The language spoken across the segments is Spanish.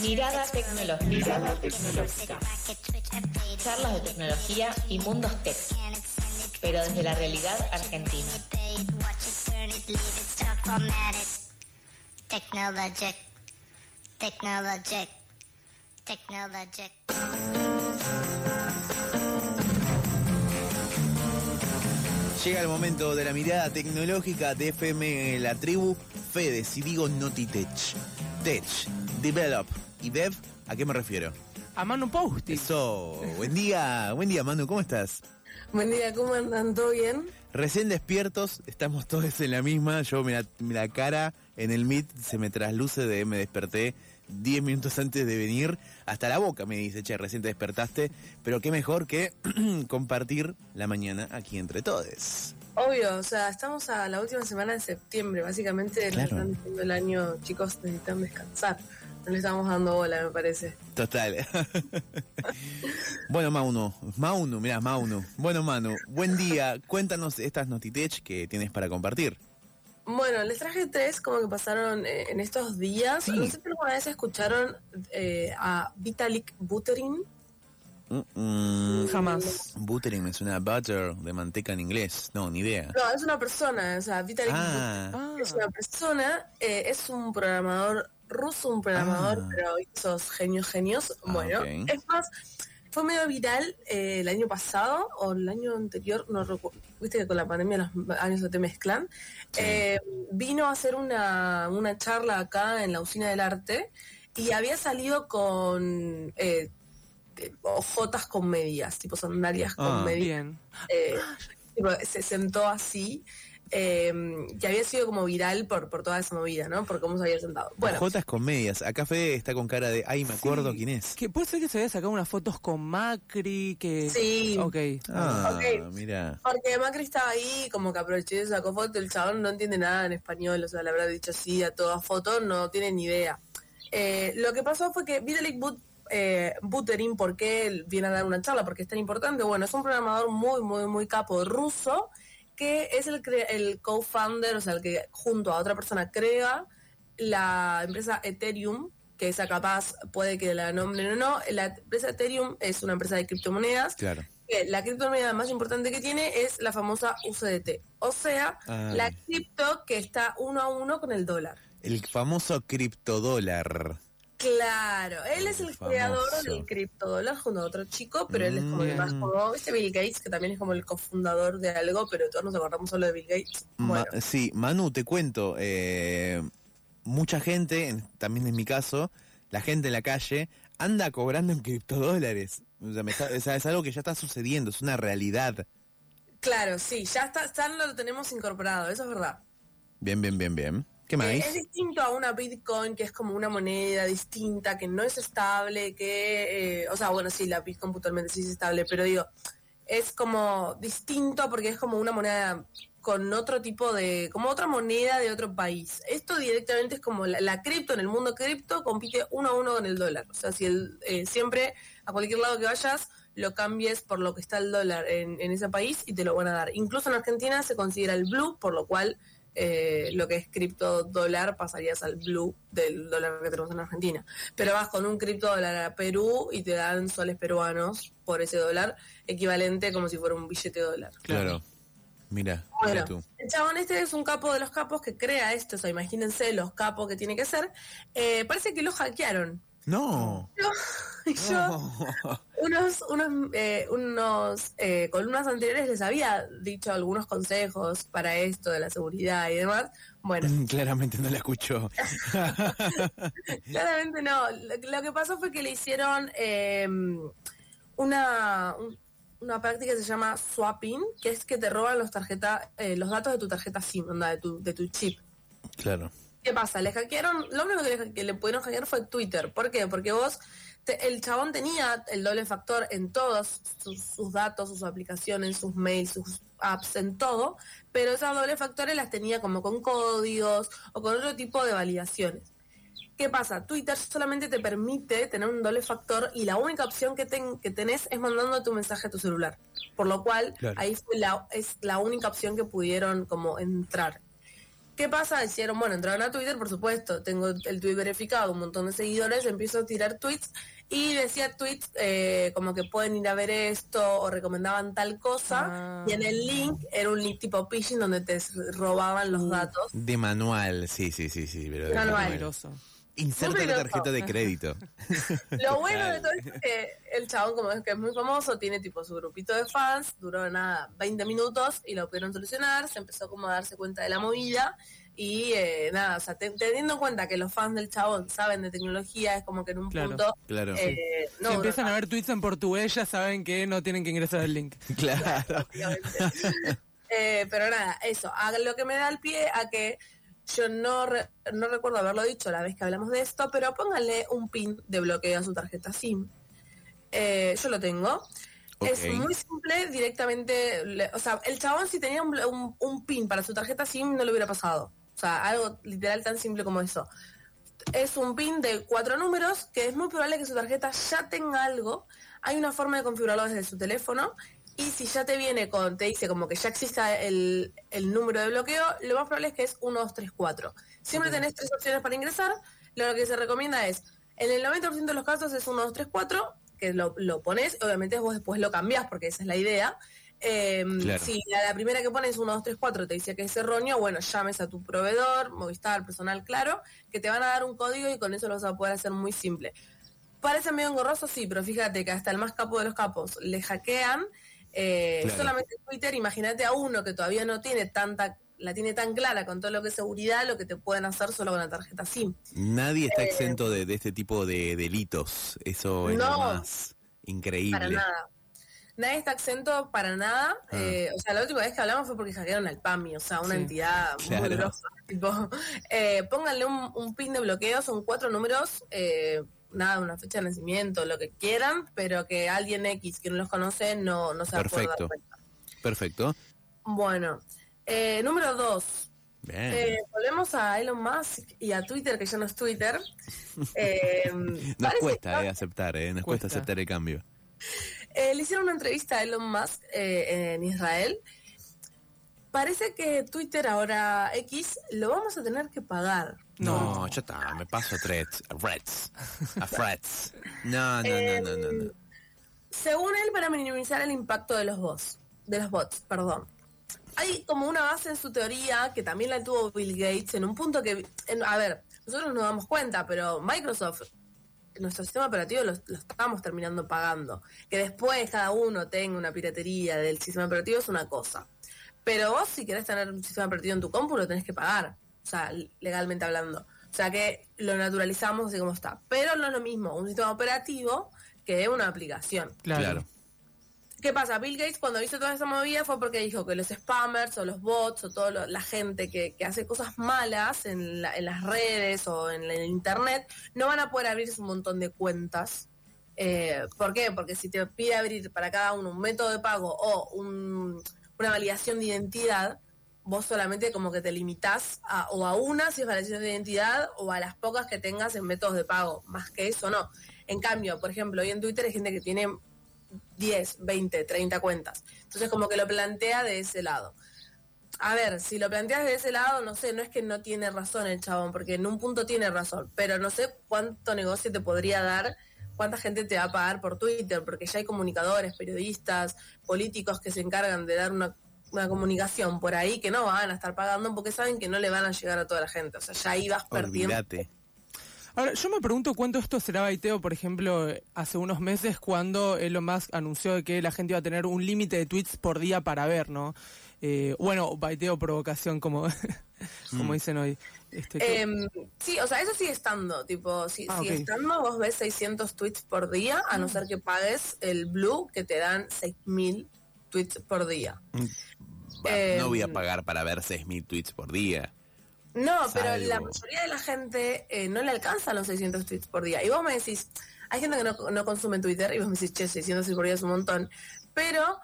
Mirada tecnológica. Charlas de tecnología y mundos tech, pero desde la realidad argentina. Technologic. Technologic. Technologic. Llega el momento de la mirada tecnológica de FM La Tribu. Fede, si digo Notitech, Tech, Develop y Dev, ¿a qué me refiero? A Manu Posty. Eso, buen día, buen día Manu, ¿cómo estás? Buen día, ¿cómo andan? ¿Todo bien? Recién despiertos, estamos todos en la misma. Yo, mira, la cara en el Meet se me trasluce de me desperté 10 minutos antes de venir. Hasta la boca me dice, che, recién te despertaste. Pero qué mejor que compartir la mañana aquí entre todos. Obvio, o sea, estamos a la última semana de septiembre. Básicamente, Claro. están diciendo el año, chicos, necesitan descansar. No le estamos dando bola, me parece. Total. bueno, Mauno, Mauno, mirá, Mauno. Bueno, Manu, buen día. Cuéntanos estas Notitech que tienes para compartir. Bueno, les traje tres como que pasaron eh, en estos días. Sí. No sé si alguna vez escucharon eh, a Vitalik Buterin. Mm, mm, Jamás. Buttering me suena a butter de manteca en inglés. No, ni idea. No, es una persona, o sea, Vitalik Ah, es una persona, eh, es un programador ruso, un programador, Ah. pero esos genios, genios. Ah, bueno, es más, fue medio viral eh, el año pasado o el año anterior, no recuerdo, viste que con la pandemia los años se te mezclan. Sí. Eh, vino a hacer una, una charla acá en la usina del arte y había salido con eh, ojotas con medias, tipo sandalias con Ah. medias bien. eh, se sentó así, eh, que había sido como viral por, por toda esa movida, ¿no? Por cómo se había sentado. Bueno, Jotas con medias. Acá Fede está con cara de, ay, me acuerdo Sí. quién es. Que puede ser que se había sacado unas fotos con Macri, que... sí. Ok. Ah, Ok. mira. Porque Macri estaba ahí, como que aprovechó y sacó foto, el chabón no entiende nada en español, o sea, le habrá dicho sí a todas fotos, no tiene ni idea. Eh, lo que pasó fue que Vitalik But, eh, Buterin, ¿por qué él viene a dar una charla? Porque es tan importante. Bueno, es un programador muy, muy, muy capo ruso, que es el, el co-founder, o sea, el que junto a otra persona crea la empresa Ethereum, que esa capaz puede que la nombren o no. La empresa Ethereum es una empresa de criptomonedas Claro. que la criptomoneda más importante que tiene es la famosa USDT, o sea, Ah. la cripto que está uno a uno con el dólar. El famoso criptodólar. Claro, él es El el creador famoso. del criptodólar junto a otro chico, pero él es como el más Mm. como, ¿viste Bill Gates, que también es como el cofundador de algo, pero todos nos acordamos solo de Bill Gates? Ma- Bueno, sí, Manu, te cuento. eh, mucha gente, en- también en mi caso, la gente en la calle, anda cobrando en criptodólares. O sea, me está- o sea, es algo que ya está sucediendo, es una realidad. claro, sí, ya está, ya lo tenemos incorporado, eso es verdad. Bien, bien, bien, bien. ¿Qué más? Es distinto a una Bitcoin, que es como una moneda distinta, que no es estable, que, eh, o sea, bueno, sí, la Bitcoin puntualmente sí es estable, pero digo, es como distinto porque es como una moneda con otro tipo de, como otra moneda de otro país. Esto directamente es como la, la cripto, en el mundo cripto, compite uno a uno con el dólar. O sea, si el, eh, siempre a cualquier lado que vayas, lo cambies por lo que está el dólar en, en ese país y te lo van a dar. Incluso en Argentina se considera el blue, por lo cual eh, lo que es cripto dólar pasarías al blue del dólar que tenemos en Argentina. Pero vas con un cripto dólar a Perú y te dan soles peruanos por ese dólar, equivalente como si fuera un billete dólar. Claro. Mira, Bueno, mira tú. el chabón este es un capo de los capos que crea esto, o sea, imagínense los capos que tiene que ser. Eh, parece que lo hackearon. No. Y yo, No. unos, unos, eh, unos eh, columnas anteriores les había dicho algunos consejos para esto de la seguridad y demás. Bueno, Claramente no la escuchó. claramente no. Lo, lo que pasó fue que le hicieron eh, una, un- una práctica que se llama swapping, que es que te roban los tarjeta, eh, los datos de tu tarjeta SIM, onda, de tu, de tu chip. Claro. ¿Qué pasa? Le hackearon, lo único que le, que le pudieron hackear fue Twitter. ¿Por qué? Porque vos, te- el chabón tenía el doble factor en todos sus, sus datos, sus aplicaciones, sus mails, sus apps, en todo, pero esas doble factores las tenía como con códigos o con otro tipo de validaciones. ¿Qué pasa? Twitter solamente te permite tener un doble factor y la única opción que, ten- que tenés es mandando tu mensaje a tu celular. Por lo cual, Claro. ahí fue la, es la única opción que pudieron como entrar. ¿Qué pasa? Hicieron, bueno, entraron a Twitter, por supuesto, tengo el tweet verificado, un montón de seguidores, empiezo a tirar tweets y decía tweets eh, como que pueden ir a ver esto o recomendaban tal cosa Ah. y en el link era un link tipo phishing donde te robaban los datos. De manual, sí, sí, sí, sí. Pero de Manual. manual. Inserta la tarjeta de crédito. Lo bueno de todo esto es que el chabón, como es que es muy famoso, tiene tipo su grupito de fans, duró nada, 20 minutos y lo pudieron solucionar, se empezó como a darse cuenta de la movida y eh, nada, o sea, te- teniendo en cuenta que los fans del chabón saben de tecnología, es como que en un Claro. punto... Claro. eh, no si empiezan a ver tweets en portugués, ya saben que no tienen que ingresar el link. Claro. Eh, pero nada, eso, a lo que me da el pie a que yo no, re- no recuerdo haberlo dicho la vez que hablamos de esto, pero pónganle un pin de bloqueo a su tarjeta SIM. Eh, yo lo tengo. Es muy simple, directamente, le- o sea, el chabón si tenía un, un- un pin para su tarjeta SIM no le hubiera pasado. O sea, algo literal tan simple como eso. Es un pin de cuatro números que es muy probable que su tarjeta ya tenga algo. Hay una forma de configurarlo desde su teléfono y si ya te viene con, te dice como que ya exista el, el número de bloqueo, lo más probable es que es 1, 2, 3, 4. Siempre tenés tres opciones para ingresar. Lo que se recomienda es, en el 90% de los casos es 1, 2, 3, 4, que lo, lo pones, obviamente vos después lo cambiás porque esa es la idea. Eh, Claro. Si a la primera que pones 1, 2, 3, 4 te dice que es erróneo, bueno, llames a tu proveedor, Movistar, personal claro, que te van a dar un código y con eso lo vas a poder hacer muy simple. Parece medio engorroso, sí, pero fíjate que hasta el más capo de los capos le hackean. Eh, Claro. Solamente Twitter, imagínate a uno que todavía no tiene tanta, la tiene tan clara con todo lo que es seguridad, lo que te pueden hacer solo con la tarjeta SIM. Nadie está exento de, de este tipo de delitos. Eso es lo más increíble. Para nada. Nadie está exento para nada. Ah. Eh, o sea, la última vez que hablamos fue porque hackearon al PAMI, o sea, una Sí. entidad Claro. muy grosa. Tipo, eh, pónganle un, un pin de bloqueo, son cuatro números, eh, nada, una fecha de nacimiento, lo que quieran, pero que alguien X que no los conoce no, no se va a poder dar Perfecto. cuenta. Perfecto. Bueno, eh, número dos. Bien. Eh, volvemos a Elon Musk y a Twitter, que ya no es Twitter. Eh, Nos cuesta que- eh, aceptar, eh, nos cuesta Cuesta. aceptar el cambio. Eh, le hicieron una entrevista a Elon Musk eh, en Israel. Parece que Twitter ahora X lo vamos a tener que pagar. No, ya está, me paso a threads, a threads, a threads. No, no, no, no, no, no. Según él, para minimizar el impacto de los bots, de los bots, perdón. Hay como una base en su teoría que también la tuvo Bill Gates en un punto que, en- a ver, nosotros nos damos cuenta, pero Microsoft, nuestro sistema operativo lo, lo estamos terminando pagando. Que después cada uno tenga una piratería del sistema operativo es una cosa. Pero vos si querés tener un sistema operativo en tu compu lo tenés que pagar, o sea, legalmente hablando. O sea que lo naturalizamos así como está. Pero no es lo mismo un sistema operativo que una aplicación. Claro. Claro. ¿Qué pasa? Bill Gates cuando hizo toda esa movida fue porque dijo que los spammers o los bots o toda la gente que, que hace cosas malas en, la- en las redes o en, el internet no van a poder abrirse un montón de cuentas. Eh, ¿Por qué? Porque si te pide abrir para cada uno un método de pago o un- una validación de identidad, vos solamente como que te limitás a, o a una si es de identidad o a las pocas que tengas en métodos de pago. Más que eso no. En cambio, por ejemplo, hoy en Twitter hay gente que tiene 10, 20, 30 cuentas. Entonces como que lo plantea de ese lado. A ver, si lo planteas de ese lado, no sé, no es que no tiene razón el chabón, porque en un punto tiene razón, pero no sé cuánto negocio te podría dar, cuánta gente te va a pagar por Twitter, porque ya hay comunicadores, periodistas, políticos que se encargan de dar una, una comunicación por ahí que no van a estar pagando porque saben que no le van a llegar a toda la gente. O sea, ya ahí vas perdiendo. Olvídate. Ahora, yo me pregunto cuánto esto será baiteo, por ejemplo, hace unos meses cuando Elon Musk anunció que la gente iba a tener un límite de tweets por día para ver, ¿no? Eh, bueno, baiteo provocación, como, como dicen hoy. Este, Em, sí, o sea, eso sigue estando, tipo, si, Ah, sigue estando, vos ves 600 tweets por día, a no ser que pagues el Blue, que te dan 6.000 tweets por día. Va, Eh, no voy a pagar para ver 6.000 tweets por día. No, pero la mayoría de la gente eh, no le alcanzan los 600 tweets por día. Y vos me decís, hay gente que no, no consume Twitter, y vos me decís, che, 600 tweets por día es un montón. Pero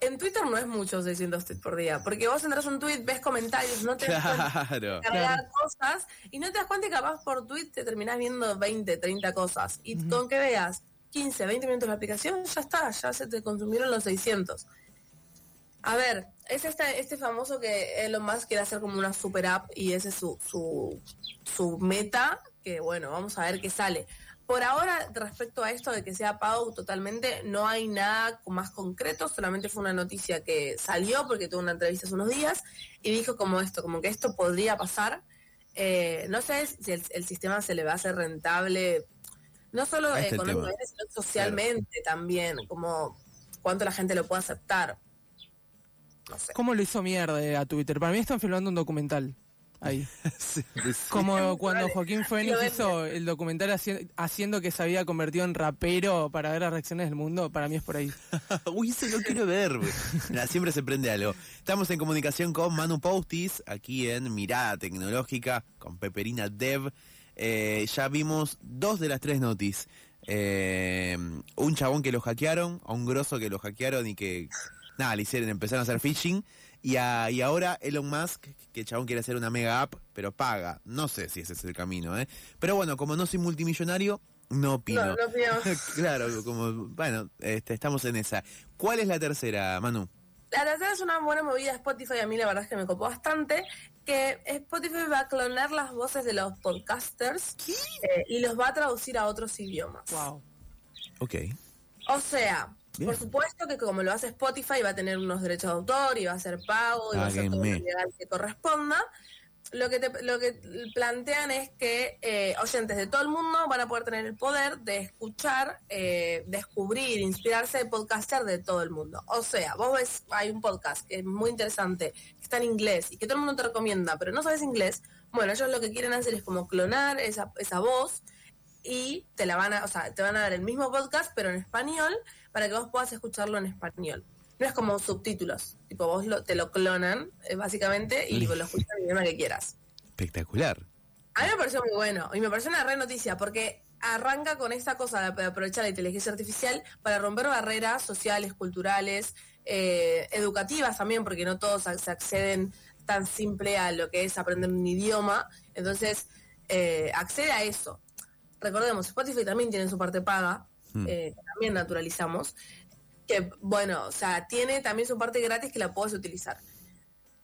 en Twitter no es mucho 600 tweets por día, porque vos entras a un tweet, ves comentarios, no te das cuenta Claro. cargar cosas y no te das cuenta que capaz por tweet te terminás viendo 20, 30 cosas. Y con que veas 15, 20 minutos la aplicación, ya está, ya se te consumieron los 600. A ver, es este, este famoso que Elon Musk quiere hacer como una super app y ese es su, su, su meta, que bueno, vamos a ver qué sale. Por ahora, respecto a esto de que sea pago totalmente, no hay nada más concreto, solamente fue una noticia que salió porque tuvo una entrevista hace unos días y dijo como esto, como que esto podría pasar. Eh, no sé si el, el, sistema se le va a hacer rentable, no solo económicamente, sino socialmente también, como cuánto la gente lo puede aceptar. No sé. ¿Cómo lo hizo mierda a Twitter? Para mí están filmando un documental ahí. sí, sí. Como cuando Joaquín Phoenix hizo el documental haci haciendo que se había convertido en rapero para ver las reacciones del mundo, para mí es por ahí. Uy, se lo quiero ver. Mira, siempre se prende algo. Estamos en comunicación con Manu Postis, aquí en Mirada Tecnológica, con Peperina Dev. Eh, ya vimos dos de las tres notis. Eh, un chabón que lo hackearon, a un grosso que lo hackearon y que nada, le hicieron, empezaron a hacer phishing. Y, a, y ahora Elon Musk, que el chabón quiere hacer una mega app, pero paga. No sé si ese es el camino, ¿eh? Pero bueno, como no soy multimillonario, no opino. No, no claro, como, bueno, este, estamos en esa. ¿Cuál es la tercera, Manu? La tercera es una buena movida de Spotify, a mí la verdad es que me copó bastante, que Spotify va a clonar las voces de los podcasters eh, y los va a traducir a otros idiomas. Wow. Ok. O sea, Bien. por supuesto que como lo hace Spotify va a tener unos derechos de autor y va a ser pago y va a ser todo lo legal que corresponda. Lo que, lo que plantean es que eh, oyentes de todo el mundo van a poder tener el poder de escuchar, eh, descubrir, inspirarse de podcaster de todo el mundo. O sea, vos ves, hay un podcast que es muy interesante, que está en inglés y que todo el mundo te recomienda, pero no sabes inglés. Bueno, ellos lo que quieren hacer es como clonar esa, esa voz y te la van a, o sea, te van a dar el mismo podcast, pero en español, para que vos puedas escucharlo en español es como subtítulos, tipo vos lo, te lo clonan eh, básicamente y lo escuchas el idioma que quieras. Espectacular. A mí me pareció muy bueno y me pareció una re noticia porque arranca con esta cosa de aprovechar la inteligencia artificial para romper barreras sociales, culturales, eh, educativas también, porque no todos se acceden tan simple a lo que es aprender un idioma. Entonces, eh, accede a eso. Recordemos, Spotify también tiene su parte paga, hmm. eh, también naturalizamos que, bueno, o sea, tiene también su parte gratis que la puedes utilizar.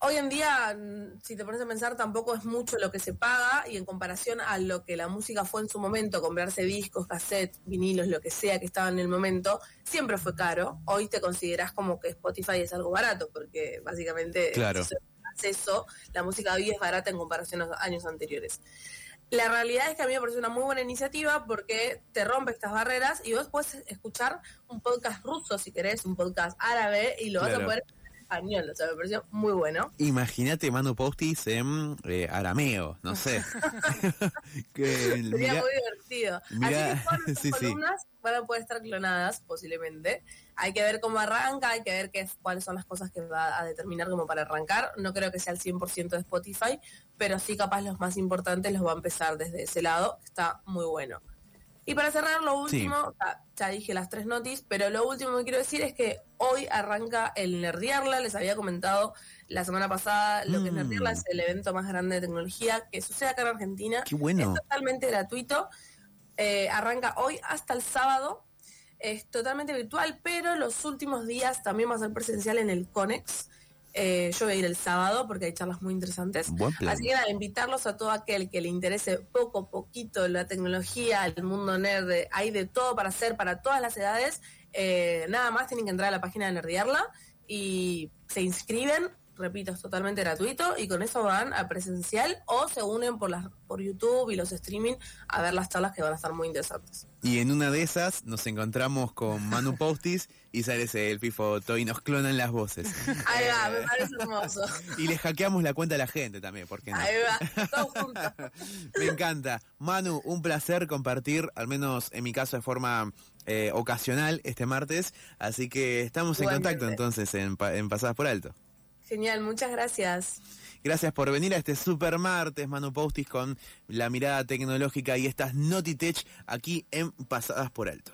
Hoy en día, mm, si te pones a pensar, tampoco es mucho lo que se paga y en comparación a lo que la música fue en su momento, comprarse discos, cassettes, vinilos, lo que sea que estaba en el momento, siempre fue caro. Hoy te consideras como que Spotify es algo barato, porque básicamente claro. acceso, la música hoy es barata en comparación a años anteriores. La realidad es que a mí me parece una muy buena iniciativa porque te rompe estas barreras y vos puedes escuchar un podcast ruso si querés, un podcast árabe y lo claro. vas a poder español. O sea, me pareció muy bueno. Imagínate Manu Postis en eh, arameo, no sé. que, Sería mirá, muy divertido. Mirá, Así que sí, columnas sí. van a poder estar clonadas posiblemente. Hay que ver cómo arranca, hay que ver qué, cuáles son las cosas que va a determinar como para arrancar. No creo que sea el 100% de Spotify, pero sí capaz los más importantes los va a empezar desde ese lado. Está muy bueno. Y para cerrar, lo último, sí. ya, ya, dije las tres notis, pero lo último que quiero decir es que hoy arranca el Nerdiarla. Les había comentado la semana pasada lo mm. que es Nerdiarla, es el evento más grande de tecnología que sucede acá en Argentina. Qué bueno. Es totalmente gratuito. Eh, arranca hoy hasta el sábado. Es totalmente virtual, pero los últimos días también va a ser presencial en el Conex. Eh, yo voy a ir el sábado porque hay charlas muy interesantes. Así que nada, invitarlos a todo aquel que le interese poco, poquito la tecnología, el mundo nerd, hay de todo para hacer para todas las edades. Eh, nada más tienen que entrar a la página de Nerdiarla y se inscriben, repito, es totalmente gratuito y con eso van a presencial o se unen por las por YouTube y los streaming a ver las charlas que van a estar muy interesantes. Y en una de esas nos encontramos con Manu Postis y sale ese el foto y nos clonan las voces. Ahí va, me parece hermoso. y le hackeamos la cuenta a la gente también, ¿por qué no? Ahí va, todos juntos. me encanta. Manu, un placer compartir, al menos en mi caso de forma eh, ocasional este martes, así que estamos Igualmente. en contacto entonces en, en Pasadas por Alto. Genial, muchas gracias. Gracias por venir a este super martes, Manu Postis, con la mirada tecnológica y estas Notitech aquí en Pasadas por Alto.